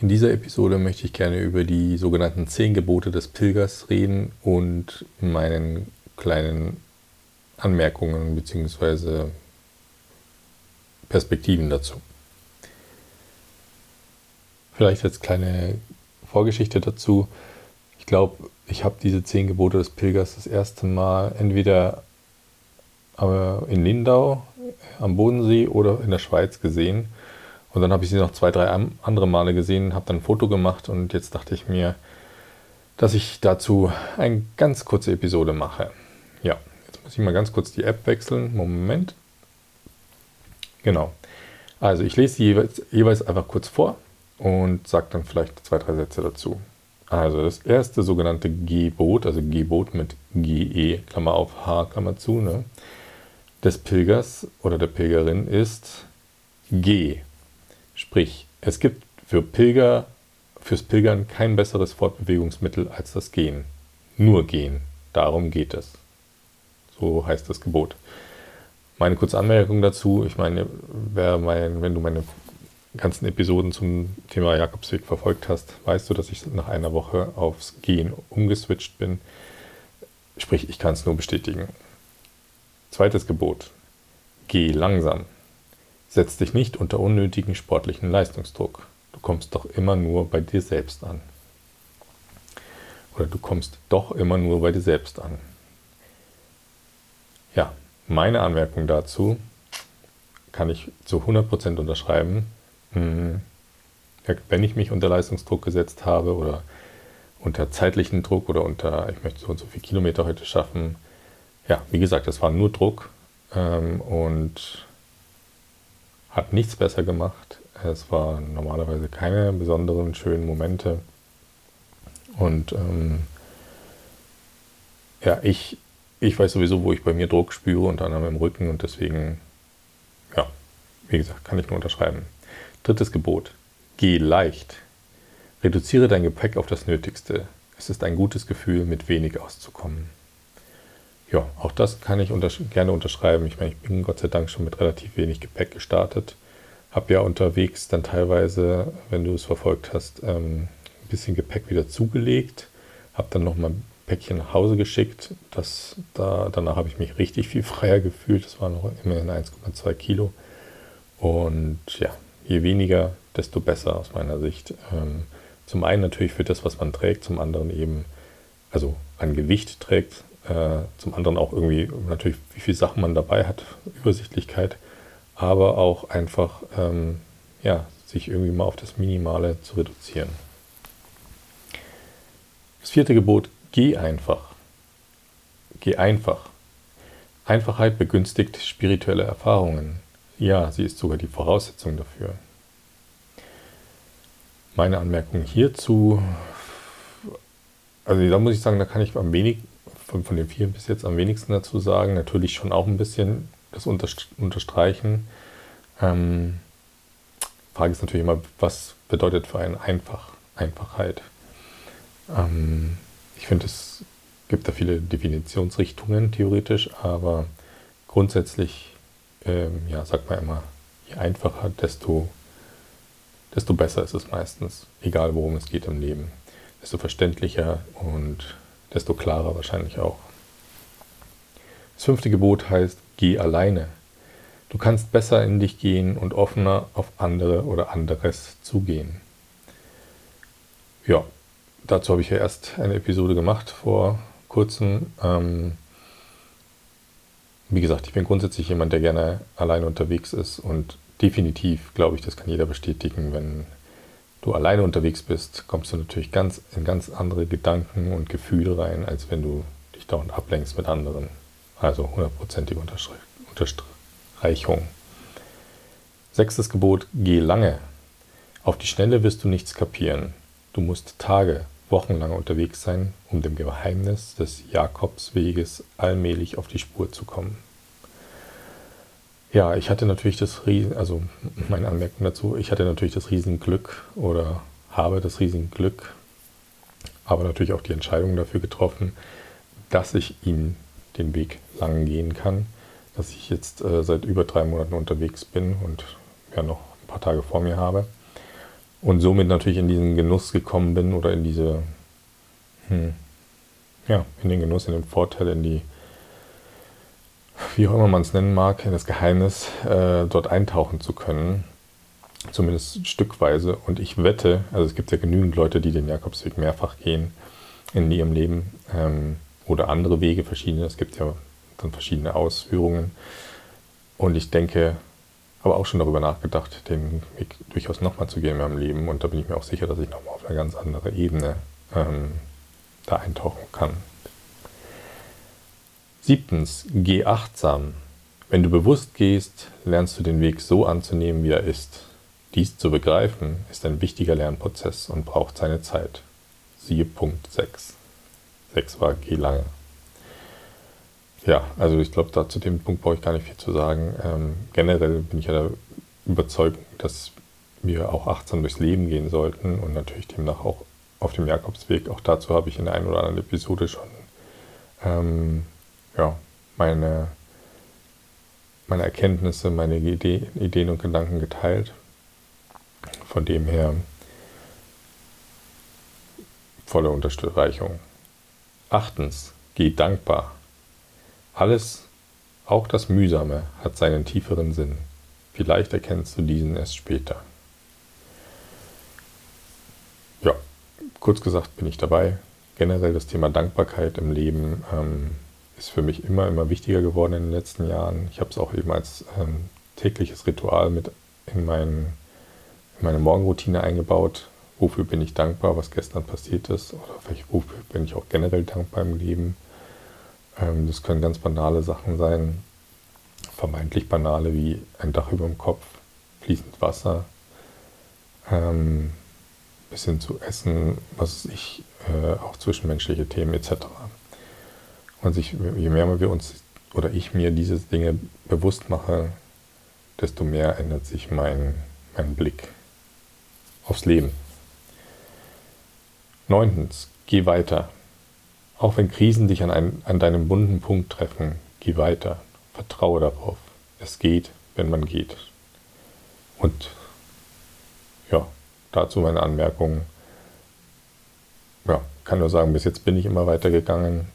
In dieser Episode möchte ich gerne über die sogenannten zehn Gebote des Pilgers reden und meinen kleinen Anmerkungen bzw. Perspektiven dazu. Vielleicht als kleine Vorgeschichte dazu. Ich glaube, ich habe diese zehn Gebote des Pilgers das erste Mal entweder äh, in Lindau am Bodensee oder in der Schweiz gesehen. Und dann habe ich sie noch zwei, drei andere Male gesehen, habe dann ein Foto gemacht und jetzt dachte ich mir, dass ich dazu eine ganz kurze Episode mache. Ja, jetzt muss ich mal ganz kurz die App wechseln. Moment. Genau. Also ich lese sie jeweils, jeweils einfach kurz vor und sage dann vielleicht zwei, drei Sätze dazu. Also das erste sogenannte Gebot, also Gebot mit GE, Klammer auf H, Klammer zu, ne, des Pilgers oder der Pilgerin ist Geh. Sprich, es gibt für Pilger, fürs Pilgern kein besseres Fortbewegungsmittel als das Gehen. Nur gehen. Darum geht es. So heißt das Gebot. Meine kurze Anmerkung dazu, ich meine, mein, wenn du meine ganzen Episoden zum Thema Jakobsweg verfolgt hast, weißt du, dass ich nach einer Woche aufs Gehen umgeswitcht bin. Sprich, ich kann es nur bestätigen. Zweites Gebot. Geh langsam. Setz dich nicht unter unnötigen sportlichen Leistungsdruck. Du kommst doch immer nur bei dir selbst an. Oder du kommst doch immer nur bei dir selbst an. Ja, meine Anmerkung dazu kann ich zu 100% unterschreiben. Hm, wenn ich mich unter Leistungsdruck gesetzt habe oder unter zeitlichen Druck oder unter, ich möchte so und so viele Kilometer heute schaffen, ja, wie gesagt, es war nur Druck ähm, und hat nichts besser gemacht. Es waren normalerweise keine besonderen schönen Momente. Und ähm, ja, ich, ich weiß sowieso, wo ich bei mir Druck spüre, unter anderem im Rücken und deswegen, ja, wie gesagt, kann ich nur unterschreiben. Drittes Gebot. Geh leicht. Reduziere dein Gepäck auf das Nötigste. Es ist ein gutes Gefühl, mit wenig auszukommen. Ja, auch das kann ich untersch gerne unterschreiben. Ich meine, ich bin Gott sei Dank schon mit relativ wenig Gepäck gestartet. Habe ja unterwegs dann teilweise, wenn du es verfolgt hast, ähm, ein bisschen Gepäck wieder zugelegt. Habe dann nochmal ein Päckchen nach Hause geschickt. Das, da, danach habe ich mich richtig viel freier gefühlt. Das waren noch immerhin 1,2 Kilo. Und ja, je weniger, desto besser aus meiner Sicht. Ähm, zum einen natürlich für das, was man trägt, zum anderen eben, also an Gewicht trägt, äh, zum anderen auch irgendwie natürlich, wie viele Sachen man dabei hat, Übersichtlichkeit, aber auch einfach, ähm, ja, sich irgendwie mal auf das Minimale zu reduzieren. Das vierte Gebot, geh einfach. Geh einfach. Einfachheit begünstigt spirituelle Erfahrungen. Ja, sie ist sogar die Voraussetzung dafür. Meine Anmerkung hierzu, also da muss ich sagen, da kann ich am wenig, von, von den vier bis jetzt am wenigsten dazu sagen. Natürlich schon auch ein bisschen das unterstreichen. Ähm, Frage ist natürlich immer, was bedeutet für einen einfach, Einfachheit? Ähm, ich finde, es gibt da viele Definitionsrichtungen theoretisch, aber grundsätzlich ähm, ja, sagt man immer, je einfacher, desto, desto besser ist es meistens, egal worum es geht im Leben. Desto verständlicher und desto klarer wahrscheinlich auch. Das fünfte Gebot heißt, geh alleine. Du kannst besser in dich gehen und offener auf andere oder anderes zugehen. Ja, dazu habe ich ja erst eine Episode gemacht vor kurzem. Ähm, wie gesagt, ich bin grundsätzlich jemand, der gerne alleine unterwegs ist und definitiv, glaube ich, das kann jeder bestätigen, wenn du alleine unterwegs bist, kommst du natürlich ganz in ganz andere Gedanken und Gefühle rein, als wenn du dich dauernd ablenkst mit anderen. Also hundertprozentige Unterstreichung. Sechstes Gebot, geh lange. Auf die Schnelle wirst du nichts kapieren. Du musst Tage, Wochen lang unterwegs sein, um dem Geheimnis des Jakobsweges allmählich auf die Spur zu kommen. Ja, ich hatte natürlich das Riesen, also meine Anmerkung dazu, ich hatte natürlich das Riesenglück oder habe das Riesenglück, aber natürlich auch die Entscheidung dafür getroffen, dass ich ihn den Weg lang gehen kann, dass ich jetzt äh, seit über drei Monaten unterwegs bin und ja noch ein paar Tage vor mir habe. und somit natürlich in diesen Genuss gekommen bin oder in diese, hm, ja, in den Genuss, in den Vorteil, in die, wie auch immer man es nennen mag, in das Geheimnis, äh, dort eintauchen zu können. Zumindest stückweise. Und ich wette, also es gibt ja genügend Leute, die den Jakobsweg mehrfach gehen in ihrem Leben ähm, oder andere Wege, verschiedene. Es gibt ja dann verschiedene Ausführungen. Und ich denke, aber auch schon darüber nachgedacht, den Weg durchaus nochmal zu gehen in meinem Leben. Und da bin ich mir auch sicher, dass ich nochmal auf eine ganz andere Ebene ähm, da eintauchen kann. Siebtens, geh achtsam. Wenn du bewusst gehst, lernst du den Weg so anzunehmen, wie er ist. Dies zu begreifen, ist ein wichtiger Lernprozess und braucht seine Zeit. Siehe Punkt 6. 6 war geh lange. Ja, also ich glaube, da zu dem Punkt brauche ich gar nicht viel zu sagen. Ähm, generell bin ich ja der Überzeugung, dass wir auch achtsam durchs Leben gehen sollten und natürlich demnach auch auf dem Jakobsweg. Auch dazu habe ich in der einen oder anderen Episode schon ähm, ja, meine, meine Erkenntnisse, meine Idee, Ideen und Gedanken geteilt. Von dem her volle Unterstreichung. Achtens, geh dankbar. Alles, auch das Mühsame, hat seinen tieferen Sinn. Vielleicht erkennst du diesen erst später. Ja, kurz gesagt bin ich dabei. Generell das Thema Dankbarkeit im Leben ähm, ist für mich immer, immer wichtiger geworden in den letzten Jahren. Ich habe es auch eben als ähm, tägliches Ritual mit in, mein, in meine Morgenroutine eingebaut. Wofür bin ich dankbar, was gestern passiert ist? Oder vielleicht wofür bin ich auch generell dankbar im Leben? Ähm, das können ganz banale Sachen sein, vermeintlich banale wie ein Dach über dem Kopf, fließend Wasser, ähm, bis hin zu Essen, was ich, äh, auch zwischenmenschliche Themen etc. Und sich, je mehr wir uns oder ich mir diese Dinge bewusst mache, desto mehr ändert sich mein, mein Blick aufs Leben. Neuntens, geh weiter. Auch wenn Krisen dich an, ein, an deinem bunten Punkt treffen, geh weiter. Vertraue darauf. Es geht, wenn man geht. Und ja, dazu meine Anmerkung. Ja, kann nur sagen, bis jetzt bin ich immer weitergegangen.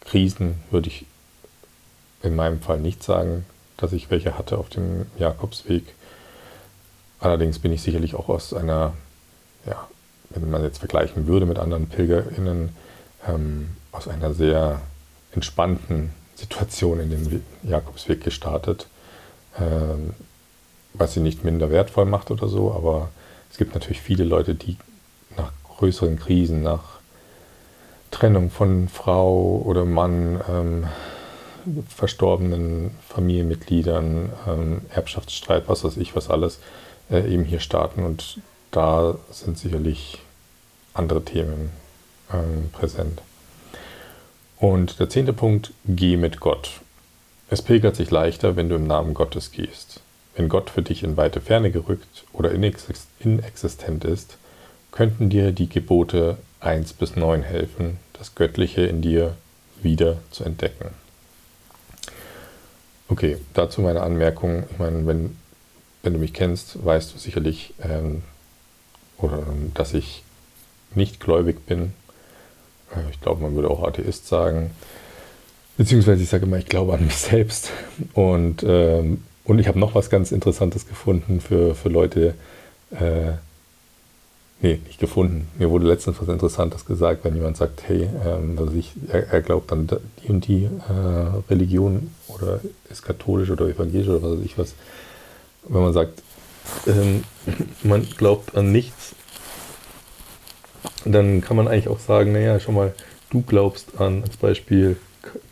Krisen würde ich in meinem Fall nicht sagen, dass ich welche hatte auf dem Jakobsweg. Allerdings bin ich sicherlich auch aus einer, ja, wenn man jetzt vergleichen würde mit anderen PilgerInnen, ähm, aus einer sehr entspannten Situation in den Jakobsweg gestartet, ähm, was sie nicht minder wertvoll macht oder so, aber es gibt natürlich viele Leute, die nach größeren Krisen, nach Trennung von Frau oder Mann, ähm, verstorbenen Familienmitgliedern, ähm, Erbschaftsstreit, was weiß ich, was alles, äh, eben hier starten. Und da sind sicherlich andere Themen ähm, präsent. Und der zehnte Punkt, geh mit Gott. Es pilgert sich leichter, wenn du im Namen Gottes gehst. Wenn Gott für dich in weite Ferne gerückt oder inexistent ist, könnten dir die Gebote 1 bis 9 helfen, das Göttliche in dir wieder zu entdecken. Okay, dazu meine Anmerkung. Ich meine, wenn, wenn du mich kennst, weißt du sicherlich, ähm, oder dass ich nicht gläubig bin, äh, ich glaube, man würde auch Atheist sagen. Beziehungsweise ich sage immer, ich glaube an mich selbst. Und, ähm, und ich habe noch was ganz Interessantes gefunden für, für Leute. Äh, nee, nicht gefunden. Mir wurde letztens was Interessantes gesagt, wenn jemand sagt, hey, ähm, also ich, er, er, glaubt an die und die äh, Religion oder ist katholisch oder evangelisch oder was weiß ich was. Wenn man sagt, ähm, man glaubt an nichts, dann kann man eigentlich auch sagen, naja, schon mal, du glaubst an als Beispiel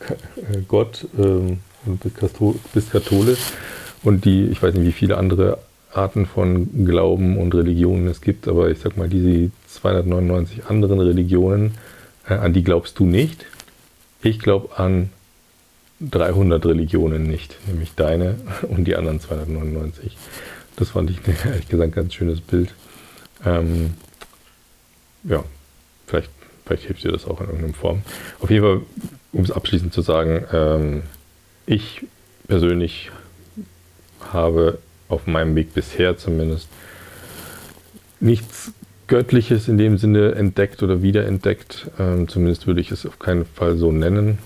äh, Gott ähm, und bist katholisch und die, ich weiß nicht, wie viele andere Arten von Glauben und Religionen es gibt, aber ich sag mal, diese 299 anderen Religionen, äh, an die glaubst du nicht. Ich glaube an 300 Religionen nicht, nämlich deine und die anderen 299. Das fand ich ehrlich gesagt ein ganz schönes Bild. Ähm, ja, vielleicht, vielleicht hilft dir das auch in irgendeiner Form. Auf jeden Fall, um es abschließend zu sagen, ähm, ich persönlich habe auf meinem Weg bisher zumindest nichts Göttliches in dem Sinne entdeckt oder wiederentdeckt. Ähm, zumindest würde ich es auf keinen Fall so nennen.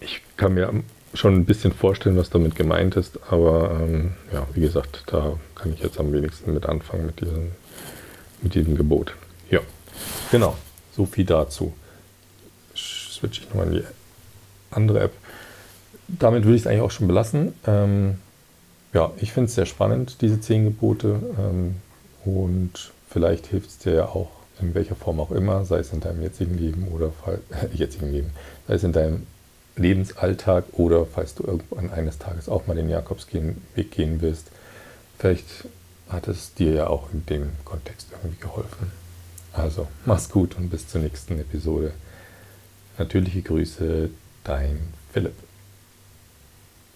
Ich kann mir schon ein bisschen vorstellen, was damit gemeint ist, aber ähm, ja, wie gesagt, da kann ich jetzt am wenigsten mit anfangen mit diesem, mit diesem Gebot. Ja, genau, so viel dazu. Switche ich nochmal in die andere App. Damit würde ich es eigentlich auch schon belassen. Ähm, ja, ich finde es sehr spannend, diese zehn Gebote. Ähm, und vielleicht hilft es dir ja auch in welcher Form auch immer, sei es in deinem jetzigen Leben oder äh, jetzigen Leben, sei es in deinem Lebensalltag oder falls du irgendwann eines Tages auch mal den Jakobsweg gehen wirst, vielleicht hat es dir ja auch in dem Kontext irgendwie geholfen. Also, mach's gut und bis zur nächsten Episode. Natürliche Grüße, dein Philipp.